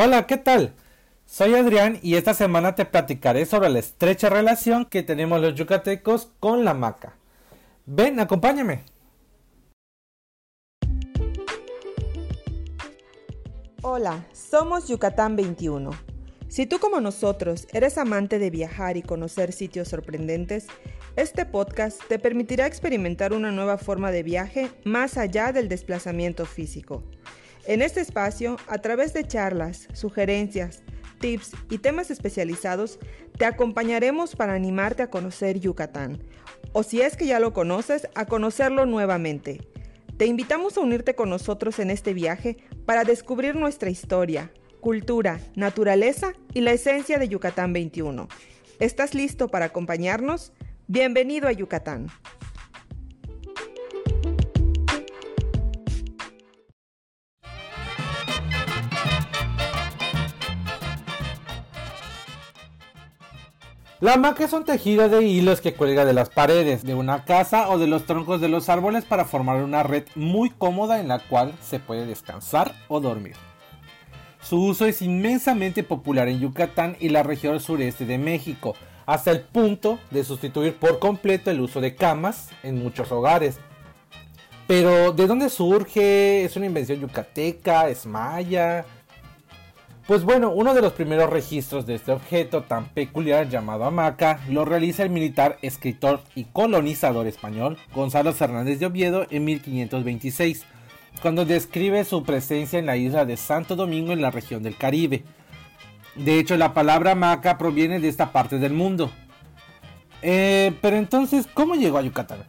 Hola, ¿qué tal? Soy Adrián y esta semana te platicaré sobre la estrecha relación que tenemos los yucatecos con la maca. Ven, acompáñame. Hola, somos Yucatán 21. Si tú como nosotros eres amante de viajar y conocer sitios sorprendentes, este podcast te permitirá experimentar una nueva forma de viaje más allá del desplazamiento físico. En este espacio, a través de charlas, sugerencias, tips y temas especializados, te acompañaremos para animarte a conocer Yucatán, o si es que ya lo conoces, a conocerlo nuevamente. Te invitamos a unirte con nosotros en este viaje para descubrir nuestra historia, cultura, naturaleza y la esencia de Yucatán 21. ¿Estás listo para acompañarnos? Bienvenido a Yucatán. La hamaca es un tejido de hilos que cuelga de las paredes de una casa o de los troncos de los árboles para formar una red muy cómoda en la cual se puede descansar o dormir. Su uso es inmensamente popular en Yucatán y la región sureste de México, hasta el punto de sustituir por completo el uso de camas en muchos hogares. Pero, ¿de dónde surge? ¿Es una invención yucateca? ¿Es maya? Pues bueno, uno de los primeros registros de este objeto tan peculiar llamado hamaca lo realiza el militar, escritor y colonizador español Gonzalo Fernández de Oviedo en 1526, cuando describe su presencia en la isla de Santo Domingo en la región del Caribe. De hecho, la palabra hamaca proviene de esta parte del mundo. Eh, pero entonces, ¿cómo llegó a Yucatán?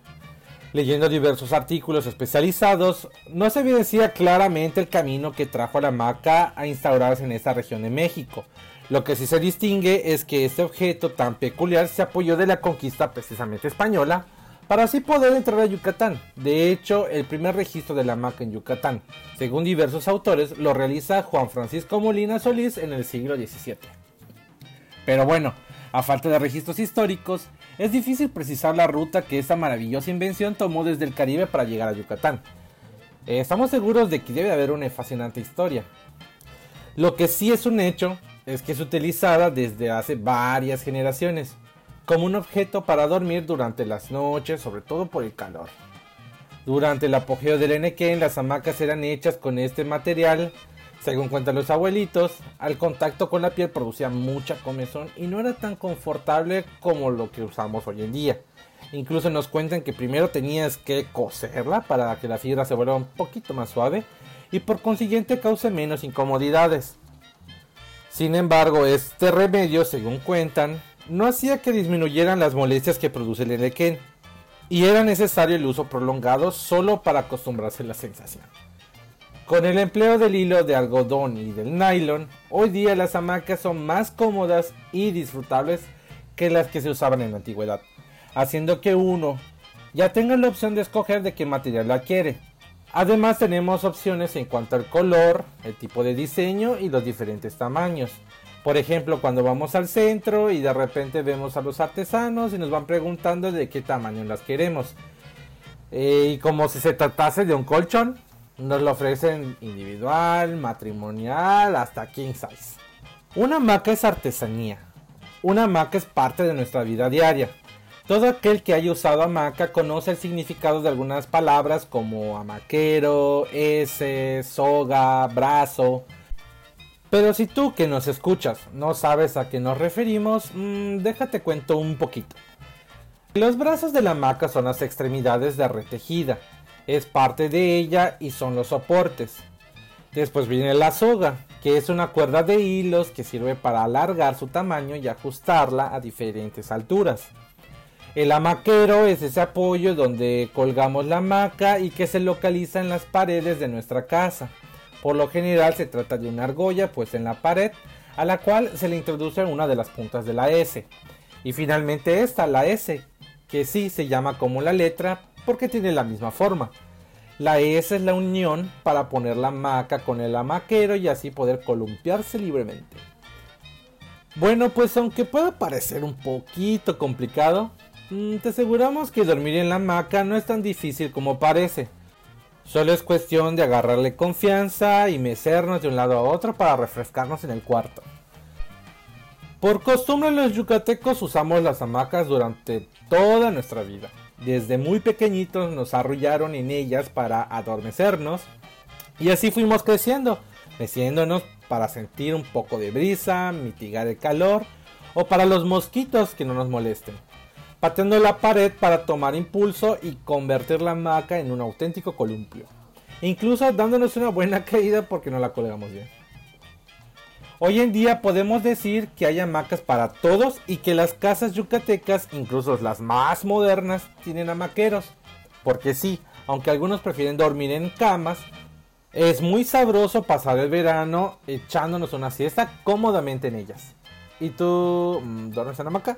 Leyendo diversos artículos especializados, no se evidencia claramente el camino que trajo a la hamaca a instaurarse en esta región de México. Lo que sí se distingue es que este objeto tan peculiar se apoyó de la conquista precisamente española para así poder entrar a Yucatán. De hecho, el primer registro de la hamaca en Yucatán, según diversos autores, lo realiza Juan Francisco Molina Solís en el siglo XVII. Pero bueno, a falta de registros históricos, es difícil precisar la ruta que esta maravillosa invención tomó desde el Caribe para llegar a Yucatán. Eh, estamos seguros de que debe haber una fascinante historia. Lo que sí es un hecho es que es utilizada desde hace varias generaciones como un objeto para dormir durante las noches, sobre todo por el calor. Durante el apogeo del Enequén, las hamacas eran hechas con este material según cuentan los abuelitos, al contacto con la piel producía mucha comezón y no era tan confortable como lo que usamos hoy en día. Incluso nos cuentan que primero tenías que coserla para que la fibra se vuelva un poquito más suave y por consiguiente cause menos incomodidades. Sin embargo, este remedio, según cuentan, no hacía que disminuyeran las molestias que produce el enequén y era necesario el uso prolongado solo para acostumbrarse a la sensación. Con el empleo del hilo de algodón y del nylon, hoy día las hamacas son más cómodas y disfrutables que las que se usaban en la antigüedad, haciendo que uno ya tenga la opción de escoger de qué material la quiere. Además tenemos opciones en cuanto al color, el tipo de diseño y los diferentes tamaños. Por ejemplo, cuando vamos al centro y de repente vemos a los artesanos y nos van preguntando de qué tamaño las queremos. Eh, y como si se tratase de un colchón, nos lo ofrecen individual, matrimonial, hasta king size. Una hamaca es artesanía. Una hamaca es parte de nuestra vida diaria. Todo aquel que haya usado hamaca conoce el significado de algunas palabras como amaquero, ese, soga, brazo. Pero si tú que nos escuchas no sabes a qué nos referimos, mmm, déjate cuento un poquito. Los brazos de la hamaca son las extremidades de retejida es parte de ella y son los soportes. Después viene la soga, que es una cuerda de hilos que sirve para alargar su tamaño y ajustarla a diferentes alturas. El hamaquero es ese apoyo donde colgamos la hamaca y que se localiza en las paredes de nuestra casa. Por lo general se trata de una argolla pues en la pared a la cual se le introduce una de las puntas de la S. Y finalmente esta, la S, que sí se llama como la letra porque tiene la misma forma. La S es la unión para poner la hamaca con el hamaquero y así poder columpiarse libremente. Bueno, pues aunque pueda parecer un poquito complicado, mm, te aseguramos que dormir en la hamaca no es tan difícil como parece. Solo es cuestión de agarrarle confianza y mecernos de un lado a otro para refrescarnos en el cuarto. Por costumbre los yucatecos usamos las hamacas durante toda nuestra vida. Desde muy pequeñitos nos arrullaron en ellas para adormecernos y así fuimos creciendo, meciéndonos para sentir un poco de brisa, mitigar el calor o para los mosquitos que no nos molesten pateando la pared para tomar impulso y convertir la hamaca en un auténtico columpio. Incluso dándonos una buena caída porque no la colgamos bien. Hoy en día podemos decir que hay hamacas para todos y que las casas yucatecas, incluso las más modernas, tienen hamaqueros. Porque sí, aunque algunos prefieren dormir en camas, es muy sabroso pasar el verano echándonos una siesta cómodamente en ellas. ¿Y tú mm, duermes en hamaca?